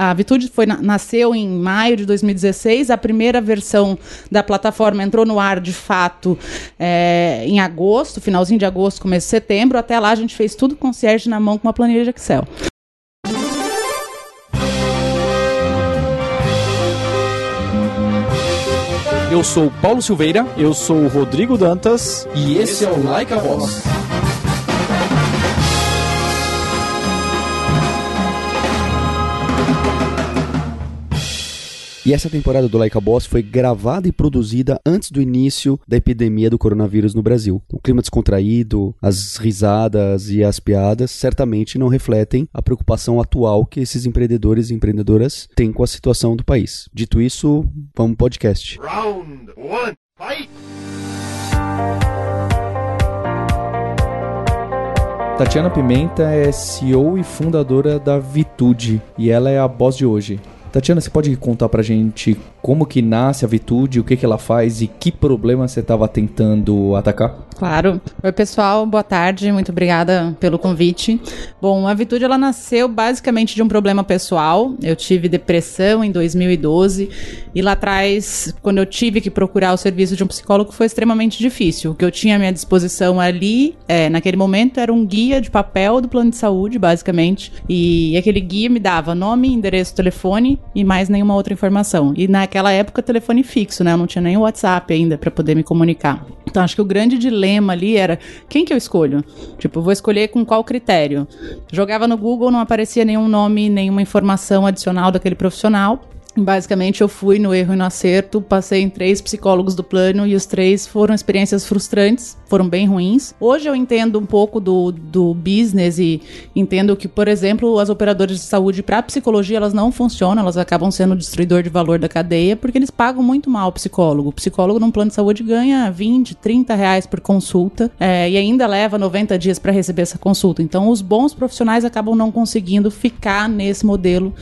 a Vitude foi, nasceu em maio de 2016, a primeira versão da plataforma entrou no ar de fato é, em agosto, finalzinho de agosto, começo de setembro. Até lá a gente fez tudo com o concierge na mão com uma planilha de Excel. Eu sou Paulo Silveira. Eu sou o Rodrigo Dantas. E esse é o Like a Boss. E essa temporada do Like a Boss foi gravada e produzida antes do início da epidemia do coronavírus no Brasil. O clima descontraído, as risadas e as piadas certamente não refletem a preocupação atual que esses empreendedores e empreendedoras têm com a situação do país. Dito isso, vamos pro podcast. Round one, fight! Tatiana Pimenta é CEO e fundadora da Vitude e ela é a boss de hoje. Tatiana, você pode contar pra gente como que nasce a Vitude, o que, que ela faz e que problema você estava tentando atacar? Claro. Oi, pessoal, boa tarde, muito obrigada pelo convite. Bom, a Vitude ela nasceu basicamente de um problema pessoal. Eu tive depressão em 2012 e lá atrás, quando eu tive que procurar o serviço de um psicólogo, foi extremamente difícil. O que eu tinha à minha disposição ali, é, naquele momento, era um guia de papel do plano de saúde, basicamente. E aquele guia me dava nome, endereço, telefone e mais nenhuma outra informação. E naquela época, telefone fixo, né? Eu não tinha nem WhatsApp ainda para poder me comunicar. Então, acho que o grande dilema ali era quem que eu escolho? Tipo, vou escolher com qual critério? Jogava no Google, não aparecia nenhum nome, nenhuma informação adicional daquele profissional. Basicamente, eu fui no erro e no acerto, passei em três psicólogos do plano e os três foram experiências frustrantes, foram bem ruins. Hoje eu entendo um pouco do, do business e entendo que, por exemplo, as operadoras de saúde para psicologia elas não funcionam, elas acabam sendo o destruidor de valor da cadeia porque eles pagam muito mal o psicólogo. O psicólogo num plano de saúde ganha 20, 30 reais por consulta é, e ainda leva 90 dias para receber essa consulta. Então, os bons profissionais acabam não conseguindo ficar nesse modelo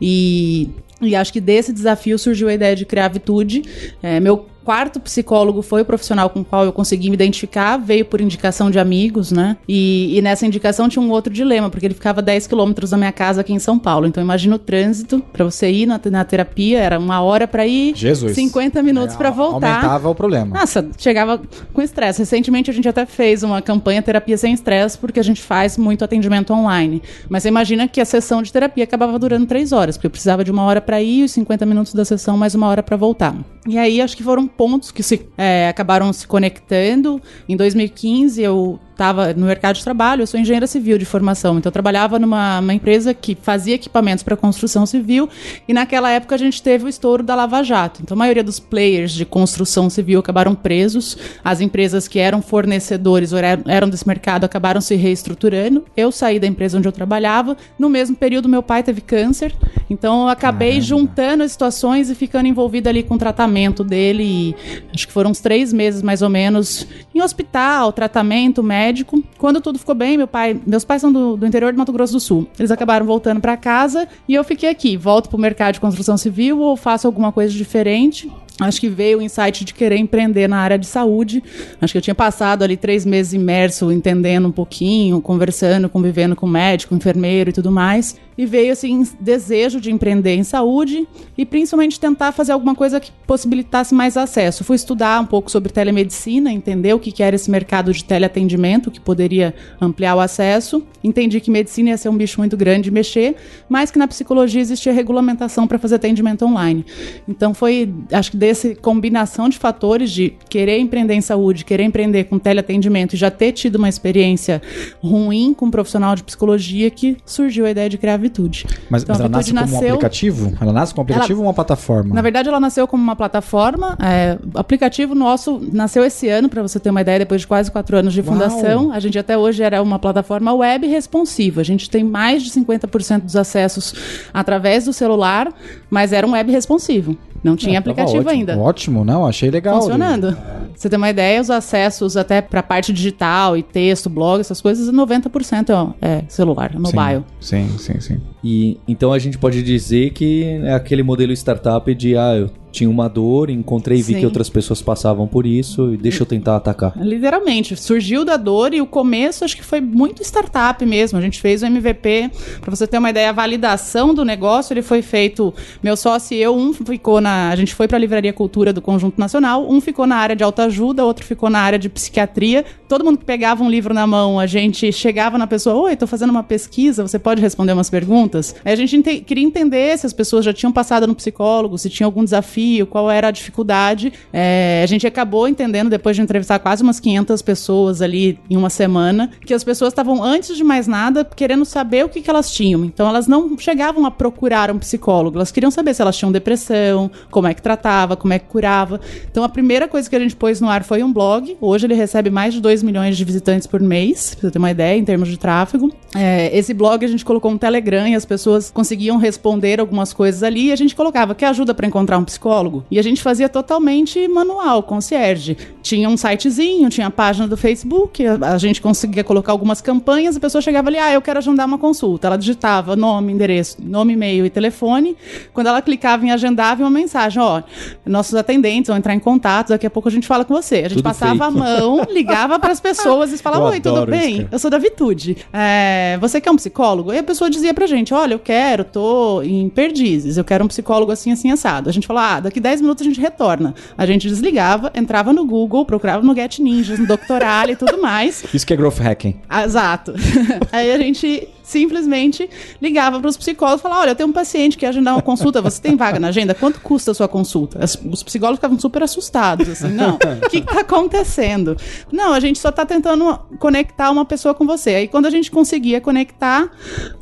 e e acho que desse desafio surgiu a ideia de criar a Vitude. É, meu quarto psicólogo foi o profissional com o qual eu consegui me identificar, veio por indicação de amigos, né? E, e nessa indicação tinha um outro dilema, porque ele ficava 10 quilômetros da minha casa aqui em São Paulo. Então imagina o trânsito para você ir na, na, terapia, era uma hora para ir, Jesus. 50 minutos é, para voltar. Aumentava o problema. Nossa, chegava com estresse. Recentemente a gente até fez uma campanha terapia sem estresse, porque a gente faz muito atendimento online. Mas você imagina que a sessão de terapia acabava durando 3 horas, porque eu precisava de uma hora para ir, os 50 minutos da sessão, mais uma hora para voltar. E aí acho que foram pontos que se, é, acabaram se conectando. Em 2015 eu estava no mercado de trabalho, eu sou engenheira civil de formação, então eu trabalhava numa empresa que fazia equipamentos para construção civil e naquela época a gente teve o estouro da Lava Jato. Então a maioria dos players de construção civil acabaram presos, as empresas que eram fornecedores ou eram desse mercado acabaram se reestruturando. Eu saí da empresa onde eu trabalhava, no mesmo período meu pai teve câncer, então eu acabei Caramba. juntando as situações e ficando envolvida ali com o tratamento dele e acho que foram uns três meses mais ou menos em hospital, tratamento médico médico. Quando tudo ficou bem, meu pai, meus pais são do, do interior de Mato Grosso do Sul. Eles acabaram voltando para casa e eu fiquei aqui. Volto pro mercado de construção civil ou faço alguma coisa diferente. Acho que veio o insight de querer empreender na área de saúde. Acho que eu tinha passado ali três meses imerso, entendendo um pouquinho, conversando, convivendo com médico, enfermeiro e tudo mais e veio assim desejo de empreender em saúde e principalmente tentar fazer alguma coisa que possibilitasse mais acesso. Fui estudar um pouco sobre telemedicina, entender o que era esse mercado de teleatendimento que poderia ampliar o acesso. Entendi que medicina ia ser um bicho muito grande de mexer, mas que na psicologia existia regulamentação para fazer atendimento online. Então foi, acho que dessa combinação de fatores de querer empreender em saúde, querer empreender com teleatendimento e já ter tido uma experiência ruim com um profissional de psicologia que surgiu a ideia de criar Vitude. Mas, então, mas ela nasce nasceu... como um aplicativo? Ela nasce como um aplicativo ela... ou uma plataforma? Na verdade, ela nasceu como uma plataforma. É, o aplicativo nosso nasceu esse ano, para você ter uma ideia, depois de quase quatro anos de fundação. Uau. A gente até hoje era uma plataforma web responsiva. A gente tem mais de 50% dos acessos através do celular, mas era um web responsivo. Não tinha é, aplicativo ótimo, ainda. Ótimo, não, achei legal. Funcionando. você ter uma ideia, os acessos até pra parte digital e texto, blog, essas coisas, 90% é, é celular, mobile. Sim, sim, sim. E então a gente pode dizer que é aquele modelo startup de ah, eu tinha uma dor, encontrei e vi Sim. que outras pessoas passavam por isso e deixa eu tentar atacar. Literalmente, surgiu da dor e o começo acho que foi muito startup mesmo. A gente fez o MVP, pra você ter uma ideia, a validação do negócio, ele foi feito, meu sócio e eu, um ficou na, a gente foi pra Livraria Cultura do Conjunto Nacional, um ficou na área de autoajuda, outro ficou na área de psiquiatria. Todo mundo que pegava um livro na mão, a gente chegava na pessoa, oi, tô fazendo uma pesquisa, você pode responder umas perguntas? Aí a gente ente- queria entender se as pessoas já tinham passado no psicólogo, se tinha algum desafio, qual era a dificuldade. É, a gente acabou entendendo, depois de entrevistar quase umas 500 pessoas ali em uma semana, que as pessoas estavam, antes de mais nada, querendo saber o que, que elas tinham. Então elas não chegavam a procurar um psicólogo, elas queriam saber se elas tinham depressão, como é que tratava, como é que curava. Então a primeira coisa que a gente pôs no ar foi um blog. Hoje ele recebe mais de 2 milhões de visitantes por mês, pra você ter uma ideia, em termos de tráfego. É, esse blog a gente colocou um Telegram e as pessoas conseguiam responder algumas coisas ali e a gente colocava que ajuda para encontrar um psicólogo. E a gente fazia totalmente manual, concierge. Tinha um sitezinho, tinha a página do Facebook, a, a gente conseguia colocar algumas campanhas, a pessoa chegava ali, ah, eu quero agendar uma consulta. Ela digitava nome, endereço, nome, e-mail e telefone. Quando ela clicava em agendar, vinha uma mensagem, ó, nossos atendentes vão entrar em contato, daqui a pouco a gente fala com você. A gente Tudo passava a mão, ligava para as pessoas e falava, Eu oi, tudo isso, bem? cara. Eu sou da Vitude. É, você quer um psicólogo? E a pessoa dizia pra gente: olha, eu quero, tô em perdizes, eu quero um psicólogo assim, assim, assado. A gente falou: ah, daqui 10 minutos a gente retorna. A gente desligava, entrava no Google, procurava no Get Ninjas, no Doctoral e tudo mais. Isso que é growth hacking. Ah, Exato. Aí a gente simplesmente ligava para os psicólogos e falava: Olha, eu tenho um paciente que quer agendar uma consulta, você tem vaga na agenda? Quanto custa a sua consulta? Os psicólogos ficavam super assustados, assim, não, o que está acontecendo? Não, a gente só está tentando conectar uma pessoa com você. Aí quando a gente conseguia conectar,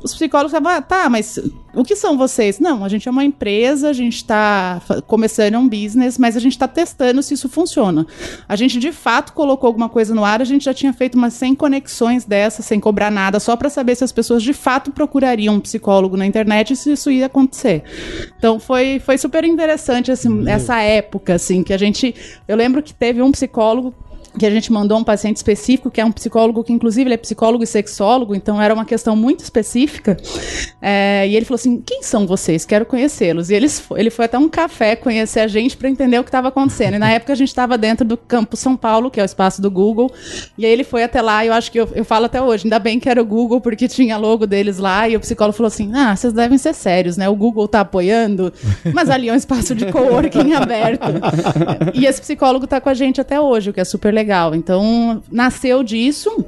os psicólogos falavam: ah, tá, mas o que são vocês? Não, a gente é uma empresa, a gente está começando um business, mas a gente está testando se isso funciona. A gente de fato colocou alguma coisa no ar, a gente já tinha feito umas 100 conexões dessas, sem cobrar nada, só para saber se as pessoas de fato procurariam um psicólogo na internet e se isso ia acontecer. Então foi, foi super interessante assim, essa época, assim, que a gente. Eu lembro que teve um psicólogo que a gente mandou um paciente específico, que é um psicólogo que, inclusive, ele é psicólogo e sexólogo, então era uma questão muito específica. É, e ele falou assim: quem são vocês? Quero conhecê-los. E eles, ele foi até um café conhecer a gente para entender o que estava acontecendo. E na época a gente estava dentro do Campo São Paulo, que é o espaço do Google. E aí ele foi até lá, e eu acho que eu, eu falo até hoje, ainda bem que era o Google, porque tinha logo deles lá, e o psicólogo falou assim: ah, vocês devem ser sérios, né? O Google tá apoiando, mas ali é um espaço de coworking aberto. E esse psicólogo tá com a gente até hoje, o que é super legal. Então, nasceu disso.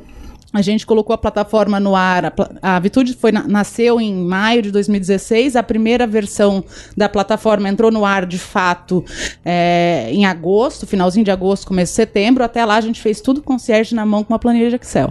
A gente colocou a plataforma no ar. A, a Vitude foi, na- nasceu em maio de 2016. A primeira versão da plataforma entrou no ar de fato é, em agosto, finalzinho de agosto, começo de setembro. Até lá a gente fez tudo com concierge na mão com uma planilha de Excel.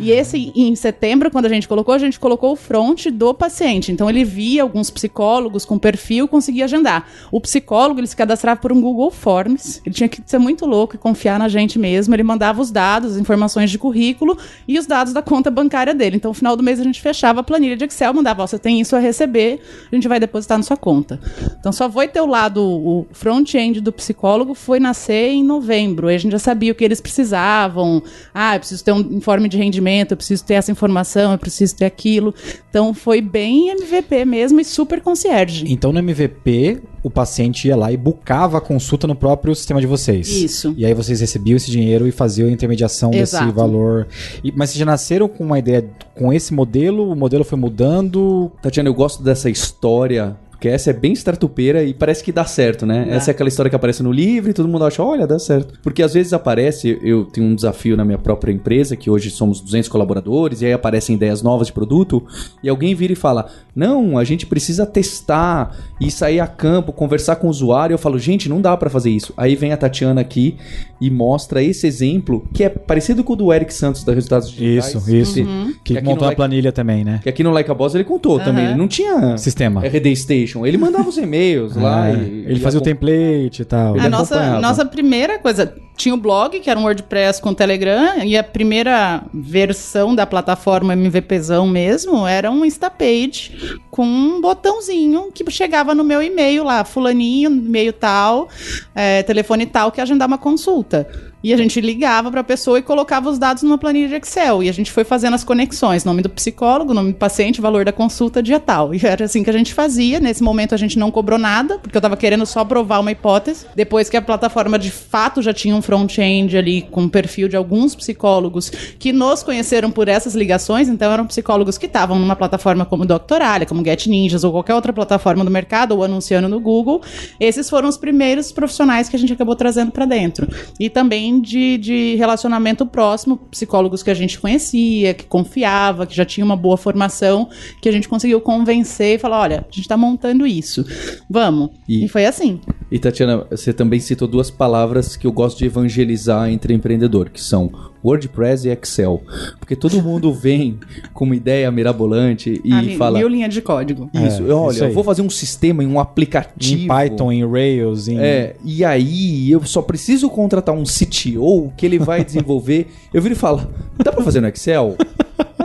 E esse, em setembro, quando a gente colocou, a gente colocou o front do paciente. Então ele via alguns psicólogos com perfil, conseguia agendar. O psicólogo, ele se cadastrava por um Google Forms. Ele tinha que ser muito louco e confiar na gente mesmo. Ele mandava os dados, as informações de currículo e os dados da conta bancária dele. Então, no final do mês, a gente fechava a planilha de Excel, mandava, você tem isso a receber, a gente vai depositar na sua conta. Então, só foi ter o lado, o front-end do psicólogo foi nascer em novembro. A gente já sabia o que eles precisavam. Ah, eu preciso ter um informe de rendimento, eu preciso ter essa informação, eu preciso ter aquilo. Então, foi bem MVP mesmo e super concierge. Então no MVP, o paciente ia lá e bucava a consulta no próprio sistema de vocês. Isso. E aí vocês recebiam esse dinheiro e faziam a intermediação Exato. desse valor. E- mas vocês já nasceram com uma ideia com esse modelo? O modelo foi mudando? Tatiana, eu gosto dessa história, porque essa é bem startupeira e parece que dá certo, né? Dá. Essa é aquela história que aparece no livro e todo mundo acha, olha, dá certo. Porque às vezes aparece, eu tenho um desafio na minha própria empresa, que hoje somos 200 colaboradores, e aí aparecem ideias novas de produto, e alguém vira e fala, não, a gente precisa testar e sair a campo, conversar com o usuário. Eu falo, gente, não dá pra fazer isso. Aí vem a Tatiana aqui e mostra esse exemplo, que é parecido com o do Eric Santos da Resultados Digitais. Isso, isso. Que- Uhum. Que, Que montou no a Like- planilha também, né? que aqui no Like a Boss ele contou Aham. também. Ele não tinha Sistema. RD Station. Ele mandava os e-mails lá. Ah, e, ele e fazia o template e tal. Ele A nossa, nossa primeira coisa, tinha o blog, que era um WordPress com Telegram, e a primeira versão da plataforma MVPzão mesmo era um Instapage, com um botãozinho que chegava no meu e-mail lá, fulaninho, e-mail tal, é, telefone tal, que agendar uma consulta. E a gente ligava para a pessoa e colocava os dados numa planilha de Excel. E a gente foi fazendo as conexões: nome do psicólogo, nome do paciente, valor da consulta, dia tal. E era assim que a gente fazia. Nesse momento a gente não cobrou nada, porque eu estava querendo só provar uma hipótese. Depois que a plataforma de fato já tinha um front-end ali com um perfil de alguns psicólogos que nos conheceram por essas ligações, então eram psicólogos que estavam numa plataforma como Doctoralia, como Get Ninjas ou qualquer outra plataforma do mercado ou anunciando no Google. Esses foram os primeiros profissionais que a gente acabou trazendo para dentro. E também de, de relacionamento próximo, psicólogos que a gente conhecia, que confiava, que já tinha uma boa formação, que a gente conseguiu convencer e falar: olha, a gente está montando isso, vamos. E- E, foi assim. E Tatiana, você também citou duas palavras que eu gosto de evangelizar entre empreendedor, que são WordPress e Excel. Porque todo mundo vem com uma ideia mirabolante e Ah, fala. Mil linhas de código. Isso, É, olha, isso eu vou fazer um sistema em um aplicativo. Em Python, em Rails, em. É, e aí eu só preciso contratar um CTO que ele vai desenvolver. eu viro e falo, dá pra fazer no Excel?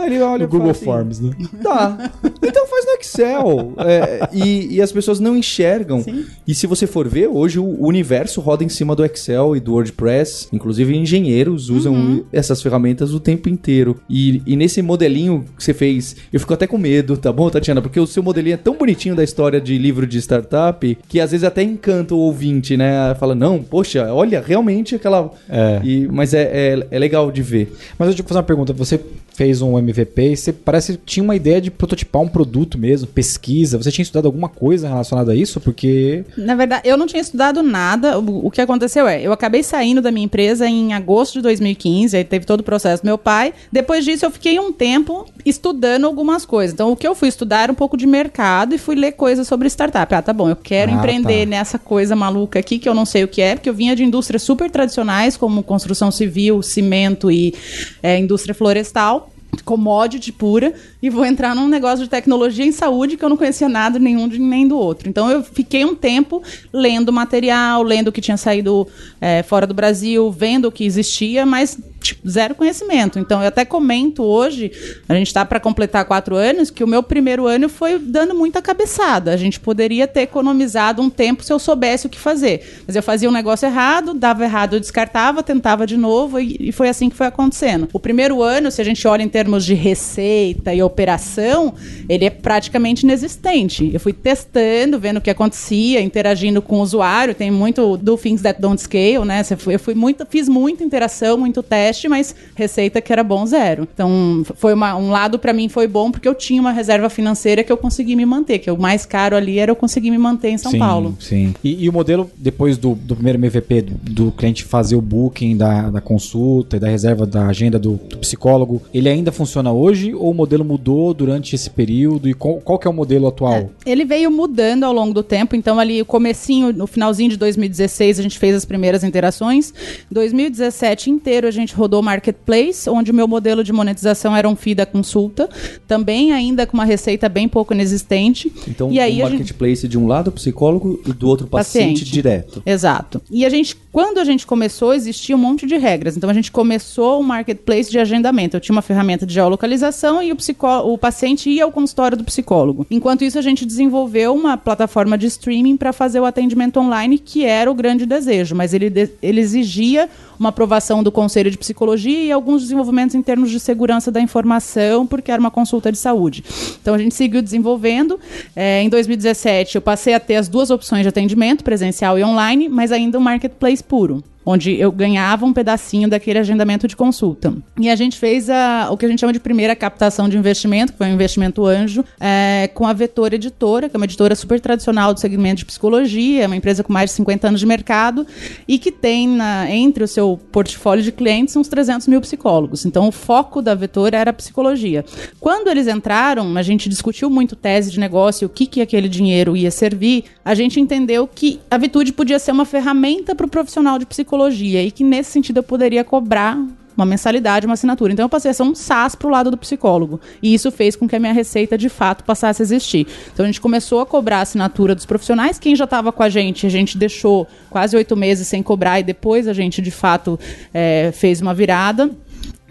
Aí ele olha no Google assim, Forms, né? Tá. Então faz no Excel. É, e, e as pessoas não enxergam. Sim. E se você for ver, hoje o universo roda em cima do Excel e do WordPress. Inclusive, engenheiros usam Uhum. essas ferramentas o tempo inteiro. E, e nesse modelinho que você fez, eu fico até com medo, tá bom, Tatiana? Porque o seu modelinho é tão bonitinho da história de livro de startup que às vezes até encanta o ouvinte, né? Fala, não, poxa, olha, realmente aquela. É. E, mas é, é, é legal de ver. Mas eu te fazer uma pergunta. Você fez um MVP e você parece que tinha uma ideia de prototipar um produto mesmo, pesquisa. Você tinha estudado alguma coisa relacionada a isso? Porque. Na verdade, eu não tinha estudado nada. O, o que aconteceu é, eu acabei saindo da minha empresa em agosto de 2015, aí teve todo o processo do meu pai. Depois disso, eu fiquei um tempo estudando algumas coisas. Então, o que eu fui estudar era um pouco de mercado e fui ler coisas sobre startup. Ah, tá bom, eu quero Ah, empreender tá. nessa coisa maluca aqui que eu não sei o que é, porque eu vinha de indústrias super tradicionais, como construção civil, cimento e é, indústria florestal. Commodity pura, e vou entrar num negócio de tecnologia em saúde que eu não conhecia nada nenhum de, nem do outro. Então eu fiquei um tempo lendo material, lendo o que tinha saído é, fora do Brasil, vendo o que existia, mas tipo, zero conhecimento. Então eu até comento hoje, a gente está para completar quatro anos, que o meu primeiro ano foi dando muita cabeçada. A gente poderia ter economizado um tempo se eu soubesse o que fazer. Mas eu fazia um negócio errado, dava errado, eu descartava, tentava de novo e, e foi assim que foi acontecendo. O primeiro ano, se a gente olha em termos de receita e operação, ele é praticamente inexistente. Eu fui testando, vendo o que acontecia, interagindo com o usuário. Tem muito do Things That Don't Scale, né? Eu fui muito, fiz muita interação, muito teste, mas receita que era bom zero. Então, foi uma- um lado para mim foi bom porque eu tinha uma reserva financeira que eu consegui me manter, que o mais caro ali era eu conseguir me manter em São sim, Paulo. Sim. E, e o modelo, depois do, do primeiro MVP, do, do cliente fazer o booking da, da consulta e da reserva da agenda do, do psicólogo, ele ainda funciona hoje ou o modelo mudou durante esse período? E qual, qual que é o modelo atual? É, ele veio mudando ao longo do tempo, então ali o comecinho, no finalzinho de 2016, a gente fez as primeiras interações. 2017 inteiro a gente rodou Marketplace, onde o meu modelo de monetização era um fee da consulta, também ainda com uma receita bem pouco inexistente. Então, e aí um a gente- marketplace de um lado o psicólogo e do outro o paciente, Paciente. direto. Exato. E a gente, quando a gente começou, existia um monte de regras. Então a gente começou um marketplace de agendamento. Eu tinha uma ferramenta de geolocalização e o, o paciente ia ao consultório do psicólogo. Enquanto isso, a gente desenvolveu uma plataforma de streaming para fazer o atendimento online, que era o grande desejo, mas ele, ele exigia uma aprovação do Conselho de Psicologia e alguns desenvolvimentos em termos de segurança da informação, porque era uma consulta de saúde. Então a gente seguiu desenvolvendo. É, em 2017, eu passei a ter as duas opções de atendimento, presencial e online, mas ainda um marketplace puro. Onde eu ganhava um pedacinho daquele agendamento de consulta. E a gente fez a- o que a gente chama de primeira captação de investimento, que foi um investimento anjo, é, com a Vetor Editora, que é uma editora super tradicional do segmento de psicologia, é uma empresa com mais de 50 anos de mercado e que tem na- entre o seu portfólio de clientes uns 300 mil psicólogos. Então, o foco da Vetor era a psicologia. Quando eles entraram, a gente discutiu muito tese de negócio, o que, que aquele dinheiro ia servir, a gente entendeu que a Vitude podia ser uma ferramenta para o profissional de psicologia e que, nesse sentido, eu poderia cobrar uma mensalidade, uma assinatura. Então eu passei a ser um SaaS pro lado do psicólogo. E isso fez com que a minha receita de fato passasse a existir. Então a gente começou a cobrar a assinatura dos profissionais. Quem já estava com a gente, a gente deixou quase oito meses sem cobrar e depois a gente de fato eh, fez uma virada.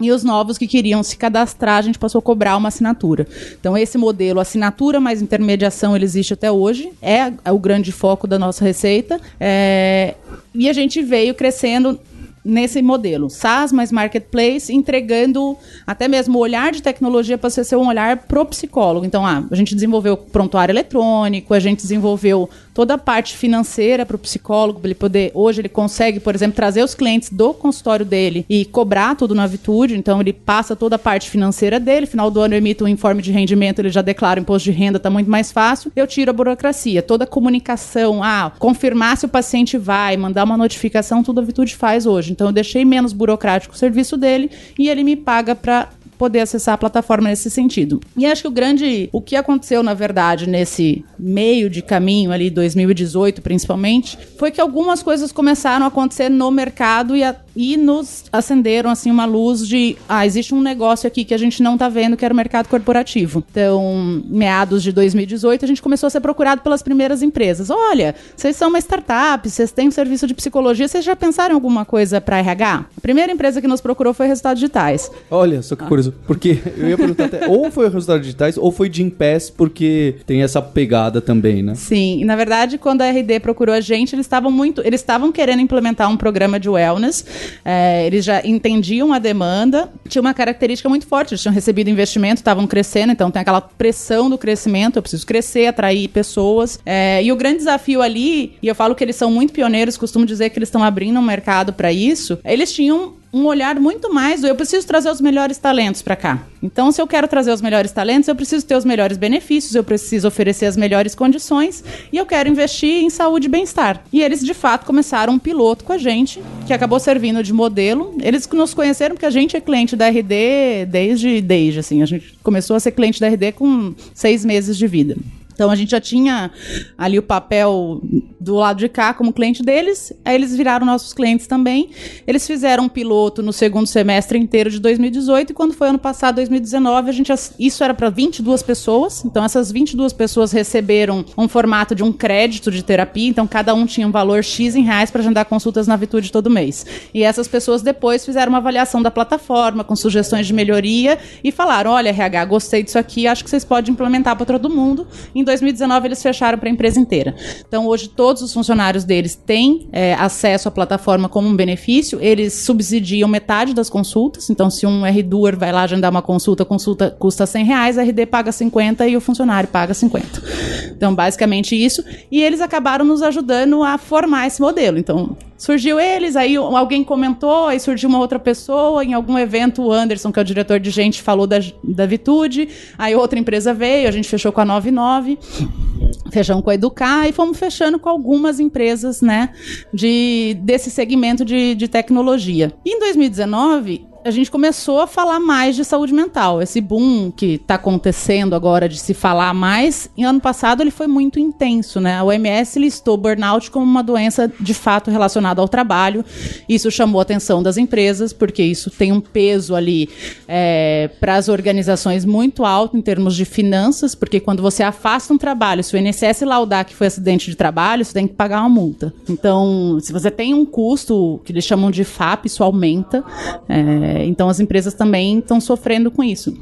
E os novos que queriam se cadastrar, a gente passou a cobrar uma assinatura. Então, esse modelo, assinatura mais intermediação, ele existe até hoje. É, é o grande foco da nossa receita. É, e a gente veio crescendo nesse modelo, SaaS mais marketplace, entregando até mesmo o olhar de tecnologia para ser um olhar pro psicólogo. Então, ah, a gente desenvolveu prontuário eletrônico, a gente desenvolveu toda a parte financeira para o psicólogo, ele poder, hoje ele consegue, por exemplo, trazer os clientes do consultório dele e cobrar tudo na Vitude, então ele passa toda a parte financeira dele, final do ano eu emito um informe de rendimento, ele já declara o imposto de renda, tá muito mais fácil, eu tiro a burocracia, toda a comunicação, ah, confirmar se o paciente vai, mandar uma notificação, tudo a Vitude faz hoje. Então eu deixei menos burocrático o serviço dele e ele me paga para poder acessar a plataforma nesse sentido. E acho que o grande, o que aconteceu na verdade nesse meio de caminho ali 2018 principalmente, foi que algumas coisas começaram a acontecer no mercado e, a, e nos acenderam assim uma luz de, ah, existe um negócio aqui que a gente não está vendo, que era o mercado corporativo. Então, meados de 2018, a gente começou a ser procurado pelas primeiras empresas. Olha, vocês são uma startup, vocês têm um serviço de psicologia, vocês já pensaram em alguma coisa para RH? A primeira empresa que nos procurou foi Resultados Digitais. Olha, só que curioso. Porque eu ia perguntar até, ou foi o resultado digitais, ou foi de Pass, porque tem essa pegada também, né? Sim, na verdade, quando a RD procurou a gente, eles estavam muito. Eles estavam querendo implementar um programa de wellness. É, eles já entendiam a demanda, tinha uma característica muito forte, eles tinham recebido investimento, estavam crescendo, então tem aquela pressão do crescimento, eu preciso crescer, atrair pessoas. É, e o grande desafio ali, e eu falo que eles são muito pioneiros, costumo dizer que eles estão abrindo um mercado para isso, eles tinham um olhar muito mais do eu preciso trazer os melhores talentos para cá. Então, se eu quero trazer os melhores talentos, eu preciso ter os melhores benefícios, eu preciso oferecer as melhores condições e eu quero investir em saúde e bem-estar. E eles, de fato, começaram um piloto com a gente, que acabou servindo de modelo. Eles nos conheceram porque a gente é cliente da RD desde, desde assim, a gente começou a ser cliente da RD com seis meses de vida. Então a gente já tinha ali o papel do lado de cá como cliente deles, aí eles viraram nossos clientes também. Eles fizeram um piloto no segundo semestre inteiro de 2018 e quando foi ano passado, 2019, a gente isso era para 22 pessoas. Então essas 22 pessoas receberam um formato de um crédito de terapia, então cada um tinha um valor X em reais para agendar consultas na Vitude todo mês. E essas pessoas depois fizeram uma avaliação da plataforma com sugestões de melhoria e falaram: "Olha, RH, gostei disso aqui, acho que vocês podem implementar para todo mundo". Em 2019 eles fecharam para a empresa inteira. Então hoje todos os funcionários deles têm é, acesso à plataforma como um benefício, eles subsidiam metade das consultas. Então se um R-Doer vai lá agendar uma consulta, a consulta custa 100 reais, a RD paga 50 e o funcionário paga 50. Então basicamente isso. E eles acabaram nos ajudando a formar esse modelo. Então surgiu eles, aí alguém comentou, aí surgiu uma outra pessoa, em algum evento o Anderson, que é o diretor de gente, falou da, da Vitude, aí outra empresa veio, a gente fechou com a 99, fechamos com a Educar e fomos fechando com algumas empresas, né, de, desse segmento de, de tecnologia. Em 2019, a gente começou a falar mais de saúde mental. Esse boom que está acontecendo agora de se falar mais, em ano passado ele foi muito intenso, né? A OMS listou burnout como uma doença de fato relacionada ao trabalho. Isso chamou a atenção das empresas, porque isso tem um peso ali é, para as organizações muito alto em termos de finanças, porque quando você afasta um trabalho, se o INSS laudar que foi acidente de trabalho, você tem que pagar uma multa. Então, se você tem um custo que eles chamam de FAP, isso aumenta. É, é, então as empresas também estão sofrendo com isso.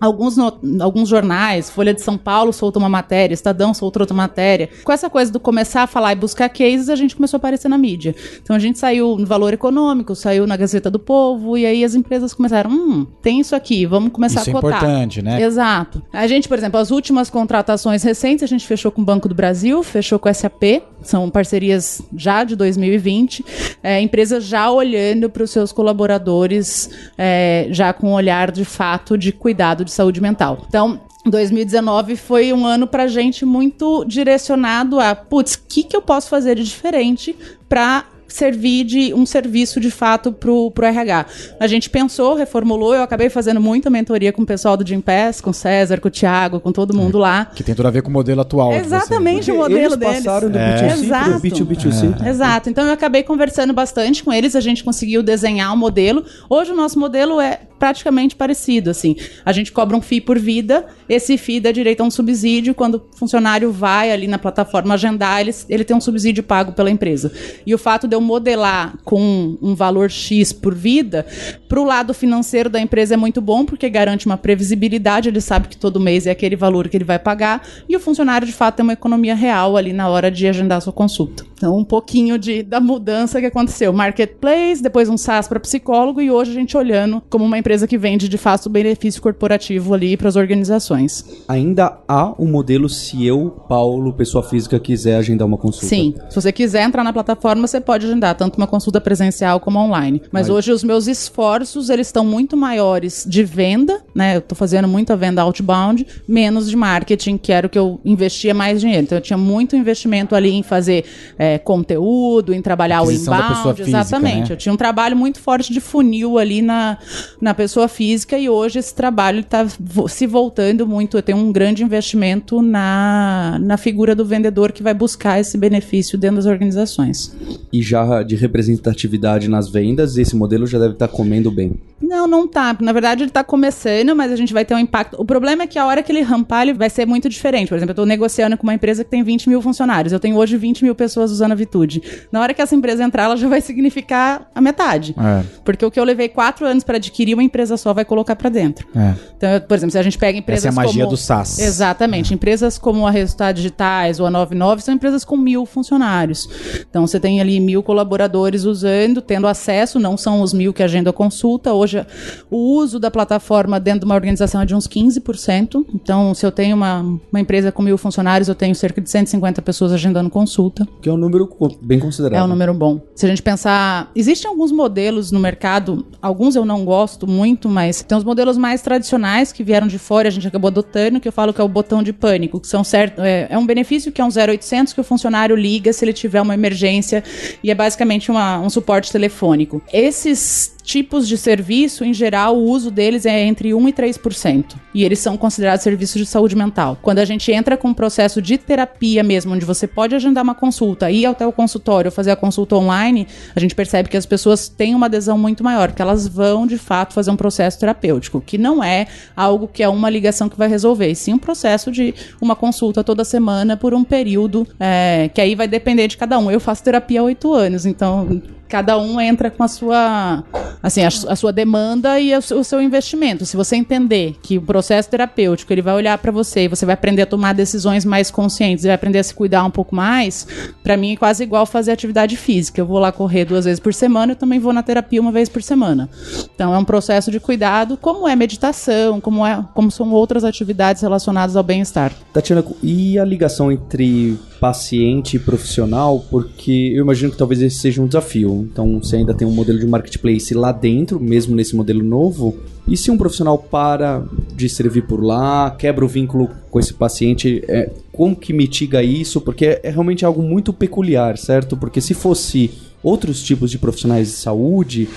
Alguns, no, alguns jornais, Folha de São Paulo soltou uma matéria, Estadão soltou outra matéria. Com essa coisa do começar a falar e buscar cases, a gente começou a aparecer na mídia. Então a gente saiu no Valor Econômico, saiu na Gazeta do Povo, e aí as empresas começaram, hum, tem isso aqui, vamos começar isso a cotar. Isso é importante, né? Exato. A gente, por exemplo, as últimas contratações recentes, a gente fechou com o Banco do Brasil, fechou com a SAP, são parcerias já de 2020, é, empresas já olhando para os seus colaboradores, é, já com um olhar de fato de cuidado de saúde mental. Então, 2019 foi um ano para gente muito direcionado a, putz, o que, que eu posso fazer de diferente para servir de um serviço de fato pro, pro RH. A gente pensou, reformulou, eu acabei fazendo muita mentoria com o pessoal do Jim Pass, com o César, com o Thiago, com todo mundo é, lá. Que tem tudo a ver com o modelo atual. Exatamente o modelo eles deles. passaram do é. B2C B2B2C. É. Exato. Então eu acabei conversando bastante com eles, a gente conseguiu desenhar um modelo. Hoje o nosso modelo é praticamente parecido, assim. A gente cobra um FII por vida, esse FII dá direito a um subsídio, quando o funcionário vai ali na plataforma agendar, ele, ele tem um subsídio pago pela empresa. E o fato de eu modelar com um valor X por vida, para o lado financeiro da empresa é muito bom, porque garante uma previsibilidade, ele sabe que todo mês é aquele valor que ele vai pagar, e o funcionário, de fato, tem uma economia real ali na hora de agendar a sua consulta. Então, um pouquinho de, da mudança que aconteceu. Marketplace, depois um SaaS para psicólogo, e hoje a gente olhando como uma empresa que vende, de fato, benefício corporativo ali para as organizações. Ainda há um modelo se eu, Paulo, pessoa física, quiser agendar uma consulta. Sim. Se você quiser entrar na plataforma, você pode agendar tanto uma consulta presencial como online. Mas, Mas- hoje os meus esforços, eles estão muito maiores de venda, né? Eu tô fazendo muita venda outbound, menos de marketing, que era o que eu investia mais dinheiro. Então eu tinha muito investimento ali em fazer é, conteúdo, em trabalhar o Aquisição inbound, física, exatamente. né? Eu tinha um trabalho muito forte de funil ali na, na pessoa física e hoje esse trabalho está se voltando muito. Eu tenho um grande investimento na, na figura do vendedor que vai buscar esse benefício dentro das organizações. E já de representatividade nas vendas, esse modelo já deve estar comendo bem. Não, não tá. Na verdade, ele tá começando, mas a gente vai ter um impacto. O problema é que a hora que ele rampar, ele vai ser muito diferente. Por exemplo, eu tô negociando com uma empresa que tem 20 mil funcionários. Eu tenho hoje 20 mil pessoas usando a Vitude. Na hora que essa empresa entrar, ela já vai significar a metade. É, Porque o que eu levei quatro anos para adquirir, uma empresa só vai colocar para dentro. é. Então, eu- por exemplo, se a gente pega empresas Essa é a magia como... do SaaS. Exatamente. Empresas como a Resultados Digitais ou a 99 são empresas com mil funcionários. Então, você tem ali mil colaboradores usando, tendo acesso, não são os mil que agendam a consulta. Hoje, o uso da plataforma dentro de uma organização é de uns 15%. Então, se eu tenho uma, uma empresa com mil funcionários, eu tenho cerca de 150 pessoas agendando consulta. Que é um número bem considerável. É um número bom. Se a gente pensar, existem alguns modelos no mercado, alguns eu não gosto muito, mas tem os modelos mais tradicionais que vieram de fora, a gente acabou adotando, que eu falo que é o botão de pânico, que são certo, é, é um benefício que é um 0800 que o funcionário liga se ele tiver uma emergência e é basicamente uma- um suporte telefônico. Esses tipos de serviço, em geral, o uso deles é entre 1 e 3%. E eles são considerados serviços de saúde mental. Quando a gente entra com um processo de terapia mesmo, onde você pode agendar uma consulta, ir até o consultório fazer a consulta online, a gente percebe que as pessoas têm uma adesão muito maior, porque elas vão, de fato, fazer um processo terapêutico, que não é algo que é uma ligação que vai resolver, e sim um processo de uma consulta toda semana por um período, é, que aí vai depender de cada um. Eu faço terapia há oito anos, então cada um entra com a sua assim a, a sua demanda e o seu, o seu investimento se você entender que o processo terapêutico ele vai olhar para você e você vai aprender a tomar decisões mais conscientes e vai aprender a se cuidar um pouco mais para mim é quase igual fazer atividade física eu vou lá correr duas vezes por semana eu também vou na terapia uma vez por semana então é um processo de cuidado como é meditação como é como são outras atividades relacionadas ao bem-estar Tatiana, e a ligação entre paciente e profissional? Porque eu imagino que talvez esse seja um desafio. Então, você ainda tem um modelo de marketplace lá dentro, mesmo nesse modelo novo. E se um profissional para de servir por lá, quebra o vínculo com esse paciente, é, como que mitiga isso? Porque é, é realmente algo muito peculiar, certo? Porque se fosse outros tipos de profissionais de saúde,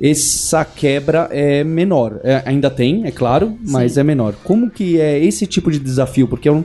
essa quebra é menor. É, ainda tem, é claro, mas é menor. Como que é esse tipo de desafio? Porque é um,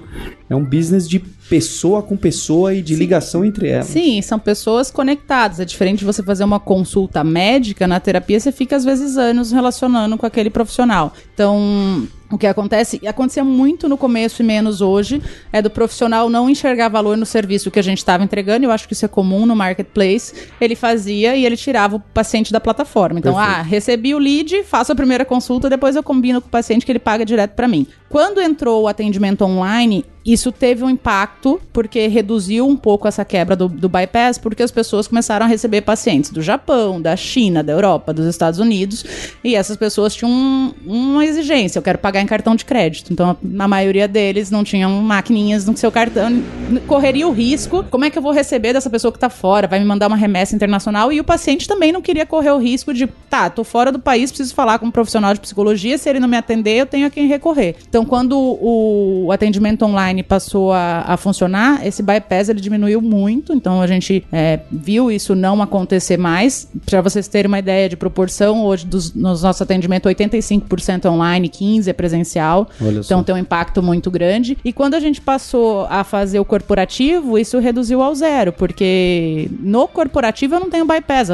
é um business de pessoa com pessoa e de ligação entre elas. Sim, são pessoas conectadas. É diferente de você fazer uma consulta médica na terapia, você fica às vezes anos relacionando com aquele profissional. Então, o que acontece, e acontecia muito no começo e menos hoje, é do profissional não enxergar valor no serviço que a gente estava entregando. Eu acho que isso é comum no marketplace. Ele fazia e ele tirava o paciente da plataforma. Então, ah, recebi o lead, faço a primeira consulta, depois eu combino com o paciente que ele paga direto para mim. Quando entrou o atendimento online, isso teve um impacto porque reduziu um pouco essa quebra do, do bypass, porque as pessoas começaram a receber pacientes do Japão, da China, da Europa, dos Estados Unidos, e essas pessoas tinham um- uma exigência: eu quero pagar em cartão de crédito. Então, a maioria deles não tinham maquininhas no seu cartão, correria o risco. Como é que eu vou receber dessa pessoa que tá fora? Vai me mandar uma remessa internacional? E o paciente também não queria correr o risco de, tá, tô fora do país, preciso falar com um profissional de psicologia, se ele não me atender, eu tenho a quem recorrer. Então, quando o, atendimento online passou a, a funcionar, esse bypass ele diminuiu muito, então a gente é, viu isso não acontecer mais. Para vocês terem uma ideia de proporção, hoje dos, nos nossos atendimentos, 85% é online, 15% é presencial. Olha só. então tem um impacto muito grande. E quando a gente passou a fazer o corporativo, isso reduziu ao zero, porque no corporativo eu não tenho bypass.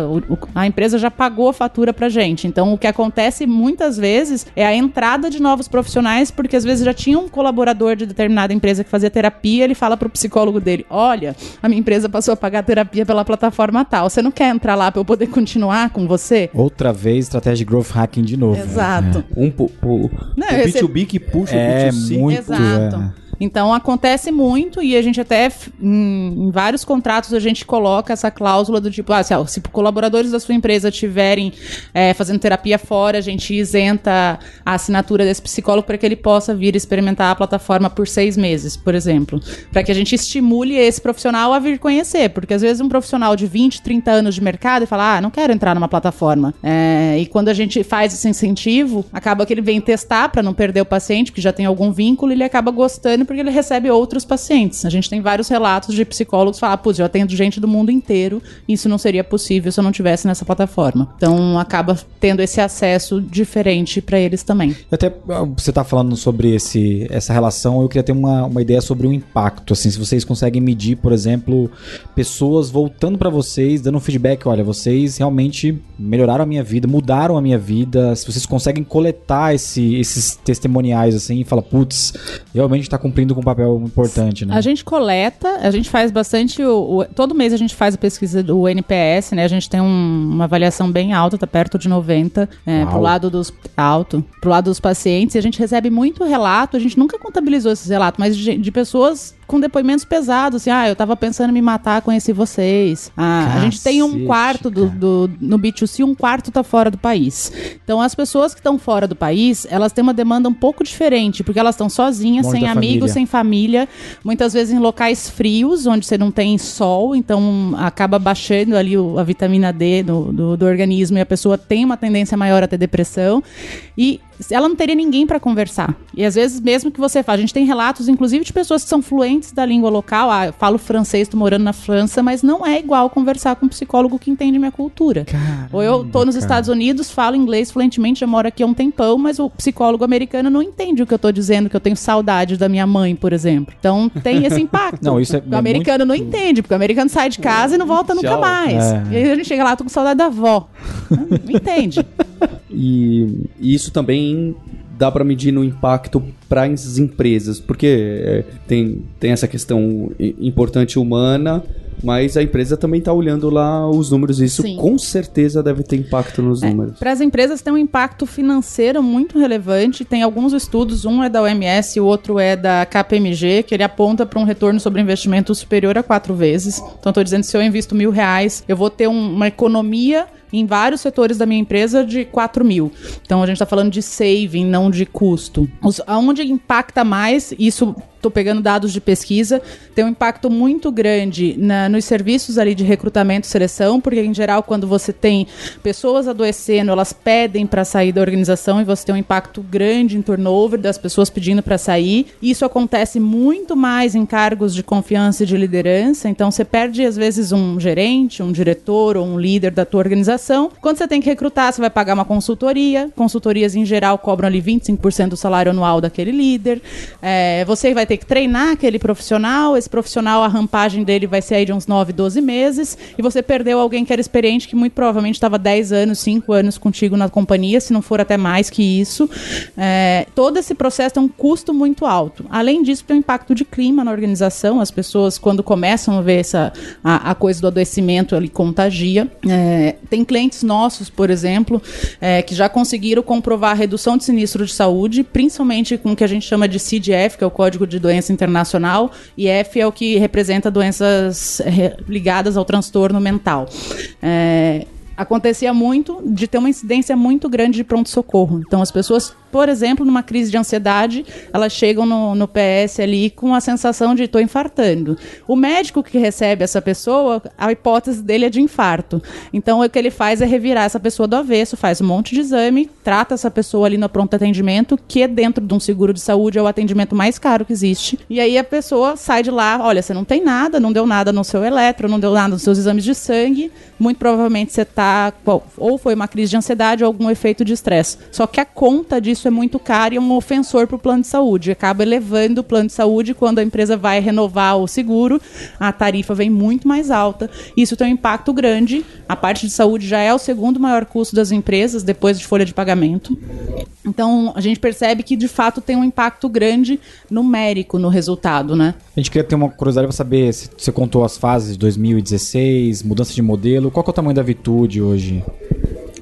a empresa já pagou a fatura pra gente. Então o que acontece muitas vezes é a entrada de novos profissionais, porque às vezes já tinha um colaborador de determinada empresa que fazia terapia, ele fala pro psicólogo dele: Olha, a minha empresa passou a pagar terapia pela plataforma tal. Você não quer entrar lá pra eu poder continuar com você? Outra vez, estratégia de growth hacking de novo. Exato. Um, po- po- Não, B2B que puxa É, o B2C. muito. Exato. é. Então acontece muito e a gente até em, em vários contratos a gente coloca essa cláusula do tipo, ah, se, se colaboradores da sua empresa estiverem é, fazendo terapia fora, a gente isenta a assinatura desse psicólogo para que ele possa vir experimentar a plataforma por seis meses, por exemplo, para que a gente estimule esse profissional a vir conhecer, porque às vezes um profissional de 20, 30 anos de mercado fala, ah, não quero entrar numa plataforma, É, e quando a gente faz esse incentivo, acaba que ele vem testar para não perder o paciente, que já tem algum vínculo, e ele acaba gostando porque ele recebe outros pacientes. A gente tem vários relatos de psicólogos ah, putz, eu atendo gente do mundo inteiro, isso não seria possível se eu não tivesse nessa plataforma. Então acaba tendo esse acesso diferente para eles também. Até ah, você tá falando sobre esse, essa relação, eu queria ter uma, uma ideia sobre o impacto, assim, se vocês conseguem medir, por exemplo, pessoas voltando pra vocês, dando um feedback, olha, vocês realmente melhoraram a minha vida, mudaram a minha vida, se vocês conseguem coletar esse- esses testemuniais, assim, e falar, putz, realmente tá cumprindo com um papel importante, né? A gente coleta, a gente faz bastante. O, o- todo mês a gente faz a pesquisa do NPS, né? A gente tem um- uma avaliação bem alta, tá perto de 90, é, Uau. pro lado dos. alto, pro lado dos pacientes. E a gente recebe muito relato, a gente nunca contabilizou esses relatos, mas de, de pessoas com depoimentos pesados, assim, ah, eu tava pensando em me matar, conheci vocês. Ah, a gente tem um Cacete, quarto do, do- no B2C, um quarto tá fora do país. Então as pessoas que estão fora do país, elas têm uma demanda um pouco diferente, porque elas estão sozinhas, sem amigos, família. sem família, muitas vezes em locais frios, onde você não tem sol, então acaba baixando ali o- a vitamina D do, do, do organismo e a pessoa tem uma tendência maior a ter depressão. E ela não teria ninguém para conversar. E às vezes, mesmo que você faça, a gente tem relatos, inclusive, de pessoas que são fluentes da língua local. Ah, eu falo francês, tô morando na França, mas não é igual conversar com um psicólogo que entende minha cultura. Ou eu tô nos cara. Estados Unidos, falo inglês fluentemente, já moro aqui há um tempão, mas o psicólogo americano não entende o que eu tô dizendo, que eu tenho saudade da minha mãe, por exemplo. Então tem esse impacto. Não, isso é- o é americano não entende, porque o americano sai de casa e não volta nunca Tchau. mais. É. E aí a gente chega lá, tô com saudade da avó. Não entende. E isso também dá para medir no impacto para as empresas, porque é, tem, tem essa questão importante humana, mas a empresa também está olhando lá os números, e isso Sim. com certeza deve ter impacto nos números. Para as empresas tem um impacto financeiro muito relevante. Tem alguns estudos, um é da OMS e o outro é da KPMG, que ele aponta para um retorno sobre investimento superior a quatro vezes. Então, estou dizendo, se eu invisto mil reais, eu vou ter um- uma economia em vários setores da minha empresa de 4 mil. Então, a gente está falando de saving, não de custo. Os, aonde impacta mais, isso estou pegando dados de pesquisa, tem um impacto muito grande na- nos serviços ali de recrutamento e seleção, porque em geral quando você tem pessoas adoecendo, elas pedem para sair da organização e você tem um impacto grande em turnover das pessoas pedindo para sair. Isso acontece muito mais em cargos de confiança e de liderança, então você perde às vezes um gerente, um diretor ou um líder da tua organização. Quando você tem que recrutar, você vai pagar uma consultoria. Consultorias em geral cobram ali 25% do salário anual daquele líder. É, você vai ter que treinar aquele profissional, esse profissional, a rampagem dele vai ser aí de uns 9, 12 meses, e você perdeu alguém que era experiente, que muito provavelmente estava 10 anos, 5 anos contigo na companhia, se não for até mais que isso. É, todo esse processo tem um custo muito alto. Além disso, tem um impacto de clima na organização, as pessoas, quando começam a ver essa, a, a coisa do adoecimento, ali contagia. É, tem clientes nossos, por exemplo, é, que já conseguiram comprovar a redução de sinistro de saúde, principalmente com o que a gente chama de CDF, que é o Código de Doença Internacional, e F é o que representa doenças eh, ligadas ao transtorno mental. É, acontecia muito de ter uma incidência muito grande de pronto-socorro. Então as pessoas por exemplo, numa crise de ansiedade, elas chegam no, no PS ali com a sensação de estou infartando. O médico que recebe essa pessoa, a hipótese dele é de infarto. Então, o que ele faz é revirar essa pessoa do avesso, faz um monte de exame, trata essa pessoa ali no pronto atendimento, que é dentro de um seguro de saúde é o atendimento mais caro que existe. E aí a pessoa sai de lá, olha, você não tem nada, não deu nada no seu eletro, não deu nada nos seus exames de sangue, muito provavelmente você está ou foi uma crise de ansiedade ou algum efeito de estresse. Só que a conta disso é muito cara e é um ofensor para o plano de saúde. Acaba elevando o plano de saúde quando a empresa vai renovar o seguro, a tarifa vem muito mais alta. Isso tem um impacto grande. A parte de saúde já é o segundo maior custo das empresas depois de folha de pagamento. Então a gente percebe que de fato tem um impacto grande numérico no resultado, né? A gente queria ter uma curiosidade para saber se você contou as fases de 2016, mudança de modelo, qual é o tamanho da Vitude hoje?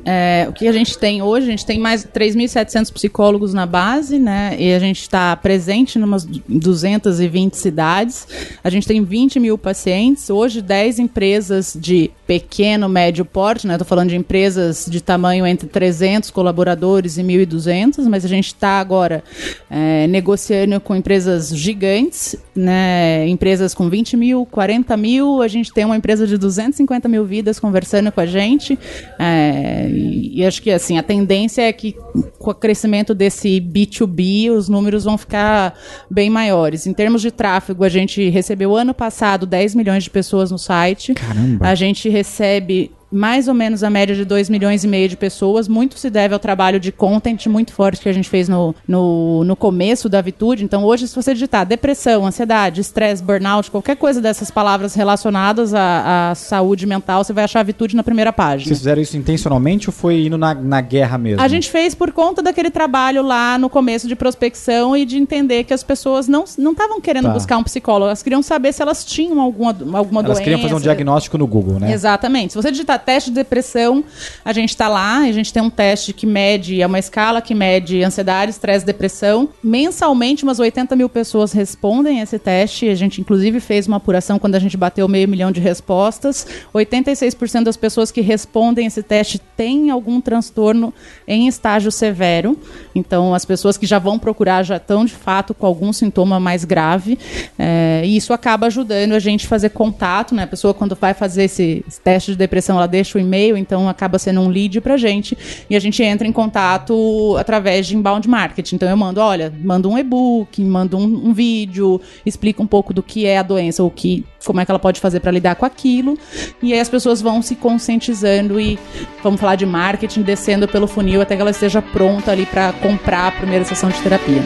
É, o que a gente tem hoje, a gente tem mais 3.700 psicólogos na base, né? E a gente está presente em umas 220 cidades. A gente tem 20 mil pacientes. Hoje, 10 empresas de pequeno, médio porte, né? Estou falando de empresas de tamanho entre 300 colaboradores e 1.200, mas a gente está agora é, negociando com empresas gigantes, né? Empresas com 20 mil, 40 mil. A gente tem uma empresa de 250 mil vidas conversando com a gente. É, e, e, acho que assim, a tendência é que com o crescimento desse B2B, os números vão ficar bem maiores. Em termos de tráfego, a gente recebeu ano passado 10 milhões de pessoas no site. Caramba. A gente recebe mais ou menos a média de 2 milhões e meio de pessoas. Muito se deve ao trabalho de content muito forte que a gente fez no, no, no começo da Vitude. Então, hoje, se você digitar depressão, ansiedade, estresse, burnout, qualquer coisa dessas palavras relacionadas à, à, saúde mental, você vai achar a Vitude na primeira página. Vocês fizeram isso intencionalmente ou foi indo na, na guerra mesmo? A gente fez por conta daquele trabalho lá no começo de prospecção e de entender que as pessoas não estavam querendo tá. buscar um psicólogo. Elas queriam saber se elas tinham alguma, alguma elas doença. Elas queriam fazer um diagnóstico no Google, né? Exatamente. Se você digitar teste de depressão, a gente está lá, a gente tem um teste que mede, é uma escala que mede ansiedade, estresse, depressão. Mensalmente, umas 80 mil pessoas respondem esse teste. A gente, inclusive, fez uma apuração quando a gente bateu meio milhão de respostas. 86% das pessoas que respondem esse teste têm algum transtorno em estágio severo. Então, as pessoas que já vão procurar já estão, de fato, com algum sintoma mais grave. É, e isso acaba ajudando a gente a fazer contato, né? A pessoa, quando vai fazer esse, teste de depressão, ela deixa o e-mail, então acaba sendo um lead pra gente. E a gente entra em contato através de inbound marketing. Então eu mando, olha, mando um e-book, mando um, um vídeo, explico um pouco do que é a doença, o que, como é que ela pode fazer para lidar com aquilo. E aí as pessoas vão se conscientizando e vamos falar de marketing, descendo pelo funil até que ela esteja pronta ali para comprar a primeira sessão de terapia.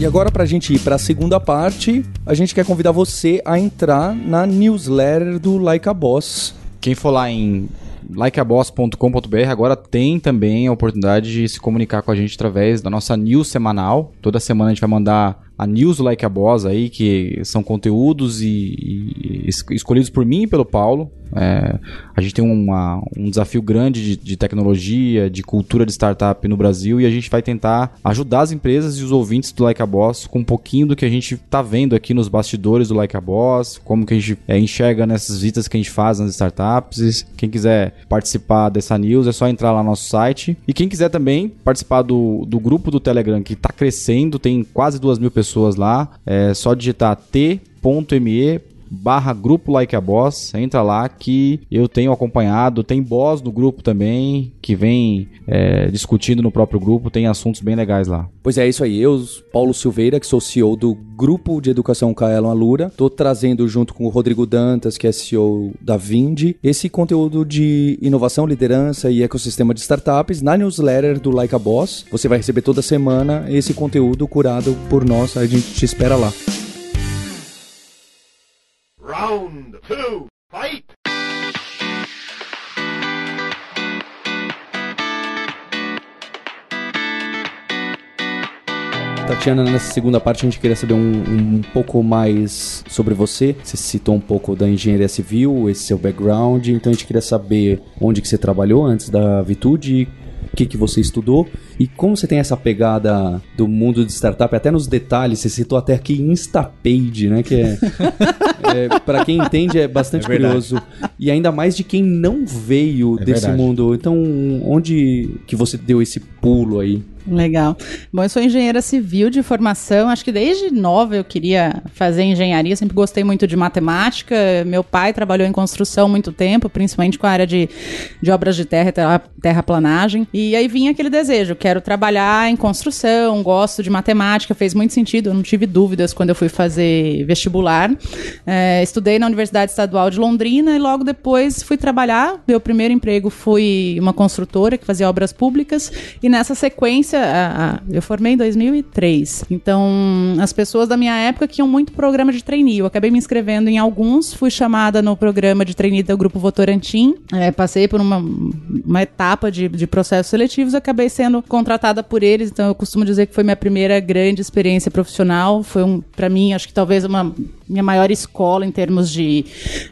E agora, para a gente ir para a segunda parte, a gente quer convidar você a entrar na newsletter do Like a Boss. Quem for lá em likeaboss.com.br agora tem também a oportunidade de se comunicar com a gente através da nossa news semanal. Toda semana a gente vai mandar a News Like a Boss aí, que são conteúdos e, e escolhidos por mim e pelo Paulo. É, a gente tem uma, um desafio grande de, de, tecnologia, de cultura de startup no Brasil e a gente vai tentar ajudar as empresas e os ouvintes do Like a Boss com um pouquinho do que a gente está vendo aqui nos bastidores do Like a Boss, como que a gente é, enxerga nessas visitas que a gente faz nas startups. Quem quiser participar dessa news é só entrar lá no nosso site. E quem quiser também participar do, do grupo do Telegram que está crescendo, tem quase duas mil pessoas pessoas lá. É só digitar t.me barra grupo Like a Boss, entra lá que eu tenho acompanhado, tem boss no grupo também, que vem é, discutindo no próprio grupo, tem assuntos bem legais lá. Pois é, isso aí, eu, Paulo Silveira, que sou CEO do Grupo de Educação Kaelon Alura, tô trazendo junto com o Rodrigo Dantas, que é CEO da Vindi, esse conteúdo de inovação, liderança e ecossistema de startups na newsletter do Like a Boss. Você vai receber toda semana esse conteúdo curado por nós, a gente te espera lá. Round two, fight! Tatiana, nessa segunda parte a gente queria saber um, um, pouco mais sobre você. Você citou um pouco da engenharia civil, esse seu background, então a gente queria saber onde que você trabalhou antes da Vitude, o que, que você estudou E como você tem essa pegada do mundo de startup, até nos detalhes, você citou até aqui Instapage, né? Que é, é para quem entende é bastante É curioso. E ainda mais de quem não veio É desse verdade. mundo. Então, onde que você deu esse pulo aí? Legal. Bom, eu sou engenheira civil de formação. Acho que desde nova eu queria fazer engenharia. Sempre gostei muito de matemática. Meu pai trabalhou em construção há muito tempo, principalmente com a área de, de obras de terra e terra- terraplanagem. E aí vinha aquele desejo: quero trabalhar em construção, gosto de matemática. Fez muito sentido. Eu não tive dúvidas quando eu fui fazer vestibular. É, estudei na Universidade Estadual de Londrina e logo depois fui trabalhar. Meu primeiro emprego foi uma construtora que fazia obras públicas. E nessa sequência, a- a- eu formei em 2003. Então, as pessoas da minha época tinham muito programa de trainee. Eu acabei me inscrevendo em alguns, fui chamada no programa de trainee do Grupo Votorantim. É, passei por uma, uma etapa de, de processos seletivos, acabei sendo contratada por eles. Então, eu costumo dizer que foi minha primeira grande experiência profissional. Foi, um, para mim, acho que talvez uma minha maior escola em termos de,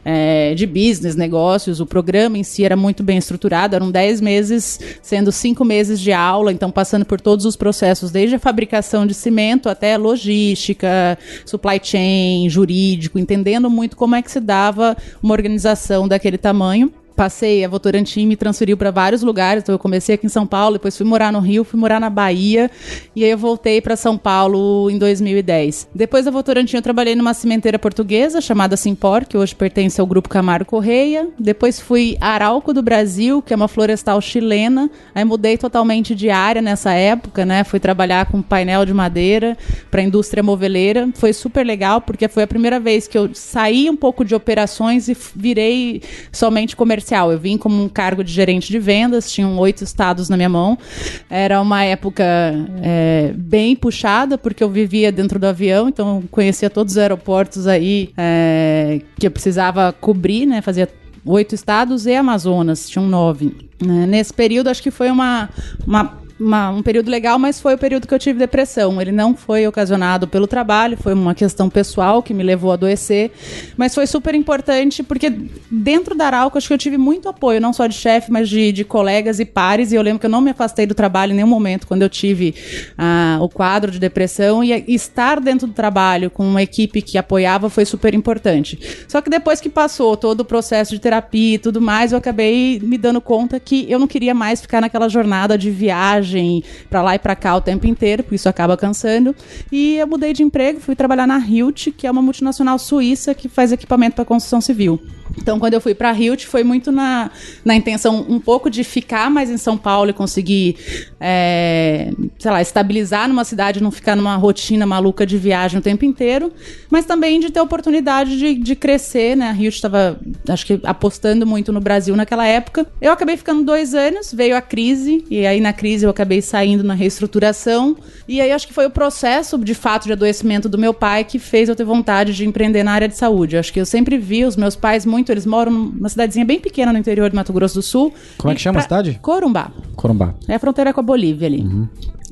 é, de business, negócios. O programa em si era muito bem estruturado, eram 10 meses, sendo 5 meses de aula, então passando por todos os processos, desde a fabricação de cimento até logística, supply chain, jurídico, entendendo muito como é que se dava uma organização daquele tamanho. Passei, a Votorantim me transferiu para vários lugares. Então, eu comecei aqui em São Paulo, depois fui morar no Rio, fui morar na Bahia, e aí eu voltei para São Paulo em 2010. Depois da Votorantim, eu trabalhei numa cimenteira portuguesa chamada Simpor, que hoje pertence ao Grupo Camargo Correia. Depois fui a Arauco do Brasil, que é uma florestal chilena. Aí mudei totalmente de área nessa época, né? Fui trabalhar com painel de madeira para a indústria moveleira. Foi super legal, porque foi a primeira vez que eu saí um pouco de operações e virei somente comercial. Eu vim como um cargo de gerente de vendas, tinham oito estados na minha mão. Era uma época é, bem puxada, porque eu vivia dentro do avião, então conhecia todos os aeroportos aí é, que eu precisava cobrir, né? Fazia oito estados e Amazonas, tinham nove. né? Nesse período, acho que foi uma, uma, uma- um período legal, mas foi o período que eu tive depressão. Ele não foi ocasionado pelo trabalho, foi uma questão pessoal que me levou a adoecer, mas foi super importante porque dentro da Arauco, acho que eu tive muito apoio, não só de chefe, mas de, de colegas e pares, e eu lembro que eu não me afastei do trabalho em nenhum momento quando eu tive ah, o quadro de depressão, e estar dentro do trabalho com uma equipe que apoiava foi super importante. Só que depois que passou todo o processo de terapia e tudo mais, eu acabei me dando conta que eu não queria mais ficar naquela jornada de viagem pra lá e pra cá o tempo inteiro, porque isso acaba cansando. E eu mudei de emprego, fui trabalhar na Hilt, que é uma multinacional suíça que faz equipamento para construção civil. Então, quando eu fui para Hilt, foi muito na, na intenção um pouco de ficar mais em São Paulo e conseguir, é, sei lá, estabilizar numa cidade, não ficar numa rotina maluca de viagem o tempo inteiro, mas também de ter oportunidade de, de crescer, né? A Hilt estava, acho que, apostando muito no Brasil naquela época. Eu acabei ficando dois anos, veio a crise, e aí na crise eu acabei saindo na reestruturação, e aí acho que foi o processo, de fato, de adoecimento do meu pai que fez eu ter vontade de empreender na área de saúde. Acho que eu sempre vi os meus pais muito, eles moram numa cidadezinha bem pequena no interior de Mato Grosso do Sul. Como é que chama a pra- cidade? Corumbá. Corumbá. É a fronteira com a Bolívia ali.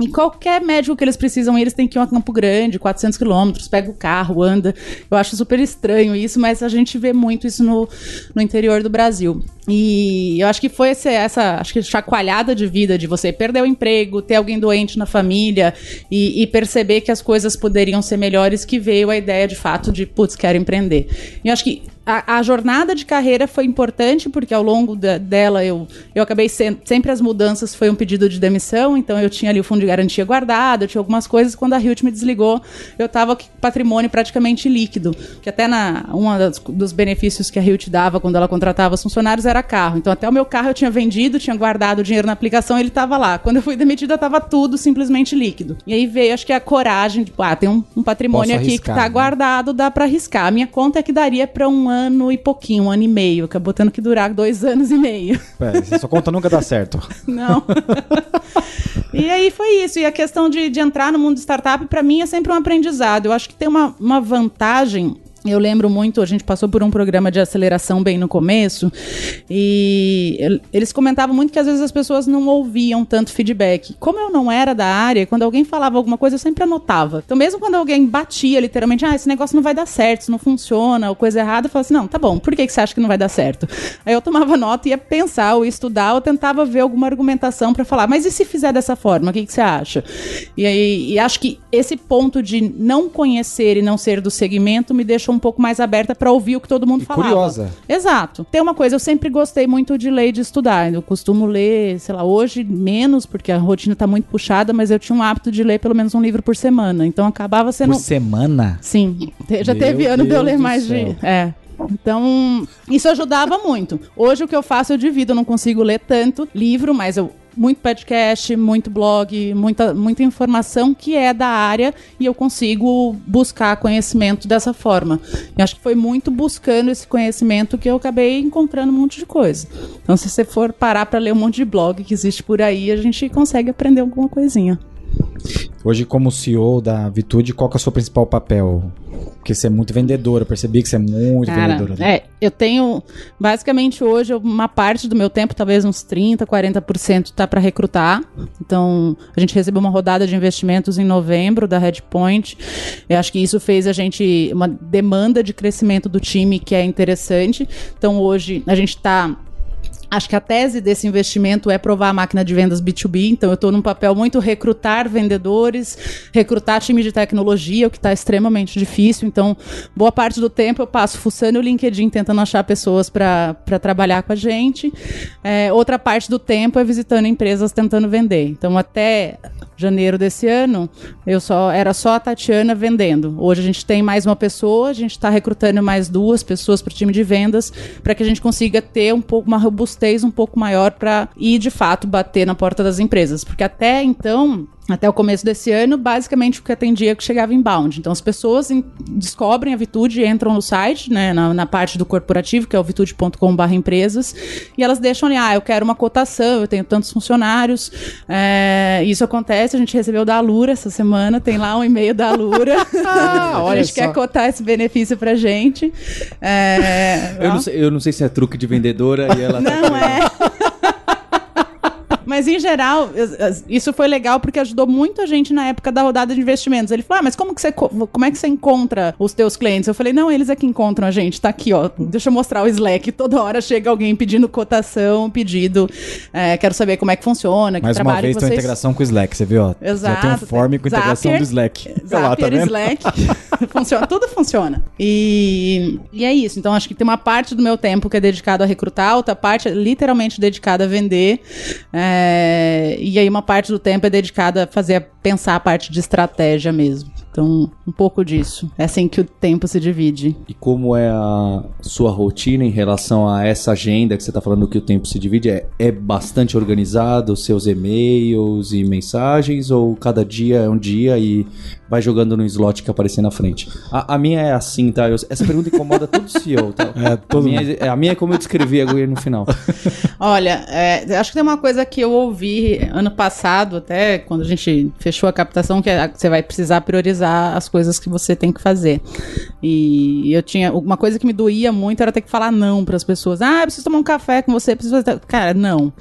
E qualquer médico que eles precisam eles têm que ir a Campo Grande, 400 quilômetros, pega o carro, anda. Eu acho super estranho isso, mas a gente vê muito isso no, no interior do Brasil. E eu acho que foi essa acho que chacoalhada de vida de você perder o emprego, ter alguém doente na família e, e perceber que as coisas poderiam ser melhores que veio a ideia de fato de, putz, quero empreender. E eu acho que a, a jornada de carreira foi importante, porque ao longo da- dela eu, eu acabei sendo. Sempre as mudanças foi um pedido de demissão, então eu tinha ali o fundo de garantia guardado, eu tinha algumas coisas. Quando a Hilt me desligou, eu estava com patrimônio praticamente líquido. Que até na um dos benefícios que a Hilt dava quando ela contratava os funcionários era carro. Então até o meu carro eu tinha vendido, tinha guardado o dinheiro na aplicação ele estava lá. Quando eu fui demitida, estava tudo simplesmente líquido. E aí veio, acho que a coragem, tipo, ah, tem um, um patrimônio Posso aqui arriscar, que tá né? guardado, dá pra arriscar. A minha conta é que daria pra um ano e pouquinho, um ano e meio. Acabou tendo que durar dois anos e meio. Pera, essa sua conta nunca dá certo. Não. e aí foi isso. E a questão de, de entrar no mundo de startup, pra mim, é sempre um aprendizado. Eu acho que tem uma, uma vantagem Eu lembro muito, a gente passou por um programa de aceleração bem no começo, e el- eles comentavam muito que às vezes as pessoas não ouviam tanto feedback. Como eu não era da área, quando alguém falava alguma coisa, eu sempre anotava. Então, mesmo quando alguém batia literalmente, ah, esse negócio não vai dar certo, isso não funciona, ou coisa errada, eu falava assim, não, tá bom, por que, que você acha que não vai dar certo? Aí eu tomava nota e ia pensar ou estudar, ou tentava ver alguma argumentação para falar, mas e se fizer dessa forma, o que, que você acha? E aí, e acho que esse ponto de não conhecer e não ser do segmento me deixou um pouco mais aberta para ouvir o que todo mundo E falava. curiosa. Exato. Tem uma coisa, eu sempre gostei muito de ler e de estudar. Eu costumo ler, sei lá, hoje menos, porque a rotina tá muito puxada, mas eu tinha um hábito de ler pelo menos um livro por semana. Então acabava sendo. Por semana? Sim, já Meu teve ano de eu Deus ler mais céu. de. É. Então, isso ajudava muito. Hoje o que eu faço, eu divido, eu não consigo ler tanto livro, mas eu. Muito podcast, muito blog, muita, muita informação que é da área e eu consigo buscar conhecimento dessa forma. E acho que foi muito buscando esse conhecimento que eu acabei encontrando um monte de coisa. Então, se você for parar para ler um monte de blog que existe por aí, a gente consegue aprender alguma coisinha. Hoje, como CEO da Vitude, qual que é o seu principal papel? Porque você é muito vendedora, eu percebi que você é muito Cara, vendedora. né? é, eu tenho, basicamente hoje, uma parte do meu tempo, talvez uns 30%, 40% tá para recrutar. Então, a gente recebeu uma rodada de investimentos em novembro da Redpoint. Eu acho que isso fez a gente, uma demanda de crescimento do time que é interessante. Então, hoje, a gente tá Acho que a tese desse investimento é provar a máquina de vendas B2B, então eu estou num papel muito recrutar vendedores, recrutar time de tecnologia, o que está extremamente difícil. Então, boa parte do tempo eu passo fuçando o LinkedIn, tentando achar pessoas para trabalhar com a gente. É, outra parte do tempo é visitando empresas tentando vender. Então, até janeiro desse ano, eu só era só a Tatiana vendendo. Hoje a gente tem mais uma pessoa, a gente está recrutando mais duas pessoas para o time de vendas, para que a gente consiga ter um pouco uma robustez um pouco maior para ir de fato bater na porta das empresas, porque até então até o começo desse ano, basicamente o que atendia é que chegava inbound. Então as pessoas em- descobrem a Vitude, entram no site, né, na, na parte do corporativo, que é o vitude.com.br empresas, e elas deixam ali, ah, eu quero uma cotação, eu tenho tantos funcionários. É, isso acontece, a gente recebeu da Alura essa semana, tem lá um e-mail da Alura. a olha gente só. quer cotar esse benefício pra gente. É, Eu não, sei, eu não sei se é truque de vendedora e ela tá não é. Mas em geral, isso foi legal porque ajudou muita gente na época da rodada de investimentos. Ele falou: ah, mas como que você co- como é que você encontra os teus clientes? Eu falei: não, eles é que encontram a gente. Tá aqui, ó. Deixa eu mostrar o Slack. Toda hora chega alguém pedindo cotação, pedido. é, quero saber como é que funciona, que Mais uma trabalho vez que tem uma vocês. integração com o Slack, você viu? ó? Já tem um Exato, form com integração Zapier. do Slack. Olha lá, Zapier, tá? Slack. funciona, tudo funciona. E, e é isso. Então, acho que tem uma parte do meu tempo que é dedicado a recrutar, outra parte é literalmente dedicada a vender. É, e aí, uma parte do tempo é dedicada a fazer, pensar a parte de estratégia mesmo. Então, um pouco disso. É assim que o tempo se divide. E como é a sua rotina em relação a essa agenda que você está falando que o tempo se divide? É, é bastante organizado, os seus e-mails e mensagens, ou cada dia é um dia e vai jogando no slot que aparecer na frente? A, a minha é assim, tá? Eu- essa pergunta incomoda todo CEO, tá? É, todo a, minha, é- a minha é como eu descrevi agora no final. Olha, é, acho que tem uma coisa que eu ouvi ano passado, até quando a gente fechou a captação, que é, você vai precisar priorizar as coisas que você tem que fazer. E eu tinha. Uma coisa que me doía muito era ter que falar não para as pessoas. Ah, eu preciso tomar um café com você, preciso fazer. Cara, não.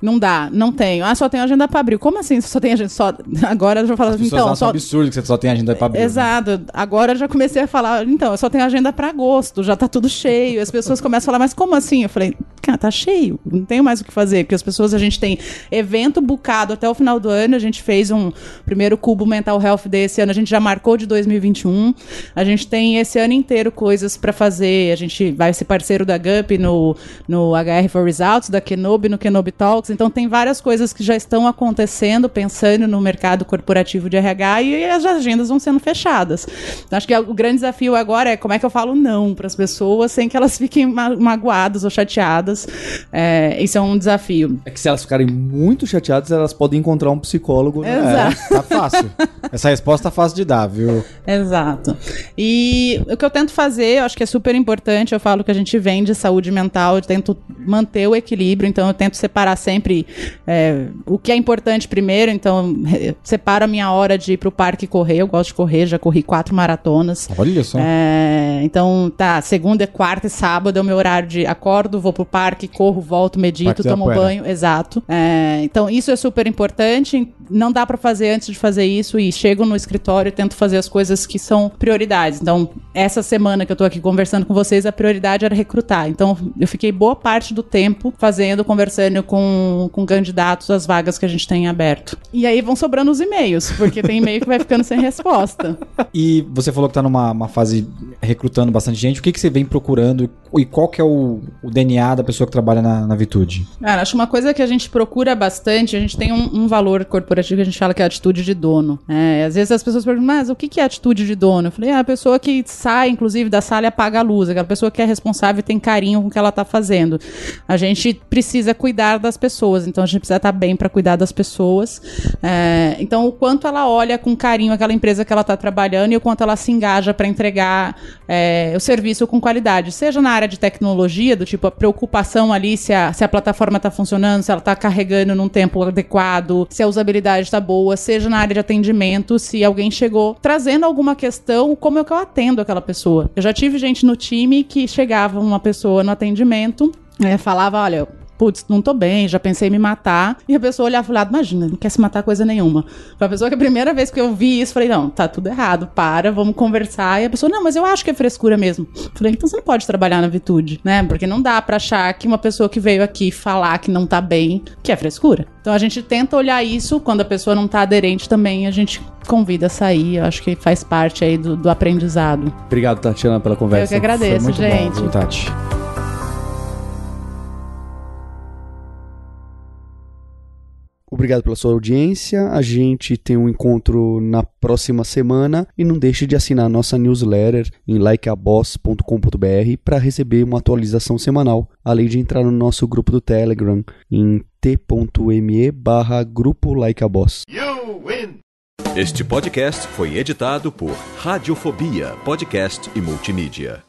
Não dá, não tenho. Ah, só tenho agenda para abrir. Como assim? Você só tem agenda? Só... Agora eu já falo As assim, então. Só... absurdo que você só tem agenda pra abrir. né? Exato. Agora eu já comecei a falar, então, eu só tenho agenda pra agosto, já tá tudo cheio. As pessoas começam a falar, mas como assim? Eu falei, cara, tá cheio, não tenho mais o que fazer. Porque as pessoas, a gente tem evento bucado até o final do ano, a gente fez um primeiro cubo Mental Health desse ano, a gente já marcou de 2021. A gente tem esse ano inteiro coisas pra fazer. A gente vai ser parceiro da GUP no, no HR for Results, da Kenobi, no Kenobi Talks. Então tem várias coisas que já estão acontecendo, pensando no mercado corporativo de RH e as agendas vão sendo fechadas. Então, acho que o grande desafio agora é como é que eu falo não para as pessoas sem que elas fiquem ma- magoadas ou chateadas. É, isso é um desafio. É que se elas ficarem muito chateadas, elas podem encontrar um psicólogo. Né? Exato. Tá fácil. Essa resposta tá fácil de dar, viu? Exato. E o que eu tento fazer, eu acho que é super importante, eu falo que a gente vem de saúde mental, eu tento manter o equilíbrio, então eu tento separar sempre é, o que é importante primeiro, então separo a minha hora de ir pro parque correr, eu gosto de correr, já corri quatro maratonas. Olha só. É, então, tá, segunda, quarta e sábado é o meu horário de acordo, vou pro parque, corro, volto, medito, Parque tomo banho, exato. É, então, isso é super importante. Não dá pra fazer antes de fazer isso e chego no escritório e tento fazer as coisas que são prioridades. Então, essa semana que eu tô aqui conversando com vocês, a prioridade era recrutar. Então, eu fiquei boa parte do tempo fazendo, conversando com, com candidatos às vagas que a gente tem aberto. E aí vão sobrando os e-mails, porque tem e-mail que vai ficando sem resposta. E você falou que tá numa uma fase recrutando bastante gente. O que, que você vem procurando e qual que é o, o DNA da pessoa que trabalha na, na Vitude? Cara, acho uma coisa que a gente procura bastante, a gente tem um, um valor corporativo que a gente fala que é a atitude de dono. É, às vezes as pessoas perguntam, mas o que é atitude de dono? Eu falei, ah, a pessoa que sai, inclusive, da sala e apaga a luz, aquela pessoa que é responsável e tem carinho com o que ela tá fazendo. A gente precisa cuidar das pessoas, então a gente precisa estar bem para cuidar das pessoas. É, então, o quanto ela olha com carinho aquela empresa que ela tá trabalhando e o quanto ela se engaja para entregar é, o serviço com qualidade, seja na área de tecnologia, do tipo a preocupação ali se a, se a plataforma está funcionando, se ela está carregando num tempo adequado, se a usabilidade está boa, seja na área de atendimento, se alguém chegou trazendo alguma questão, como é que eu atendo aquela pessoa. Eu já tive gente no time que chegava uma pessoa no atendimento, é, falava, olha, putz, não tô bem, já pensei em me matar. E a pessoa olhava pro lado, imagina, não quer se matar coisa nenhuma. Foi a pessoa que a primeira vez que eu vi isso, falei, não, tá tudo errado, para, vamos conversar. E a pessoa, não, mas eu acho que é frescura mesmo. Falei, então você não pode trabalhar na Vitude, né? Porque não dá pra achar que uma pessoa que veio aqui falar que não tá bem, que é frescura. Então a gente tenta olhar isso, quando a pessoa não tá aderente também, a gente convida a sair. Eu acho que faz parte aí do, do aprendizado. Obrigado, Tatiana, pela conversa. Eu que agradeço, gente. bom, Tati? Obrigado pela sua audiência. A gente tem um encontro na próxima semana e não deixe de assinar nossa newsletter em likeaboss.com.br para receber uma atualização semanal, além de entrar no nosso grupo do Telegram em t.me barra grupo likeaboss. Este podcast foi editado por Radiofobia, podcast e multimídia.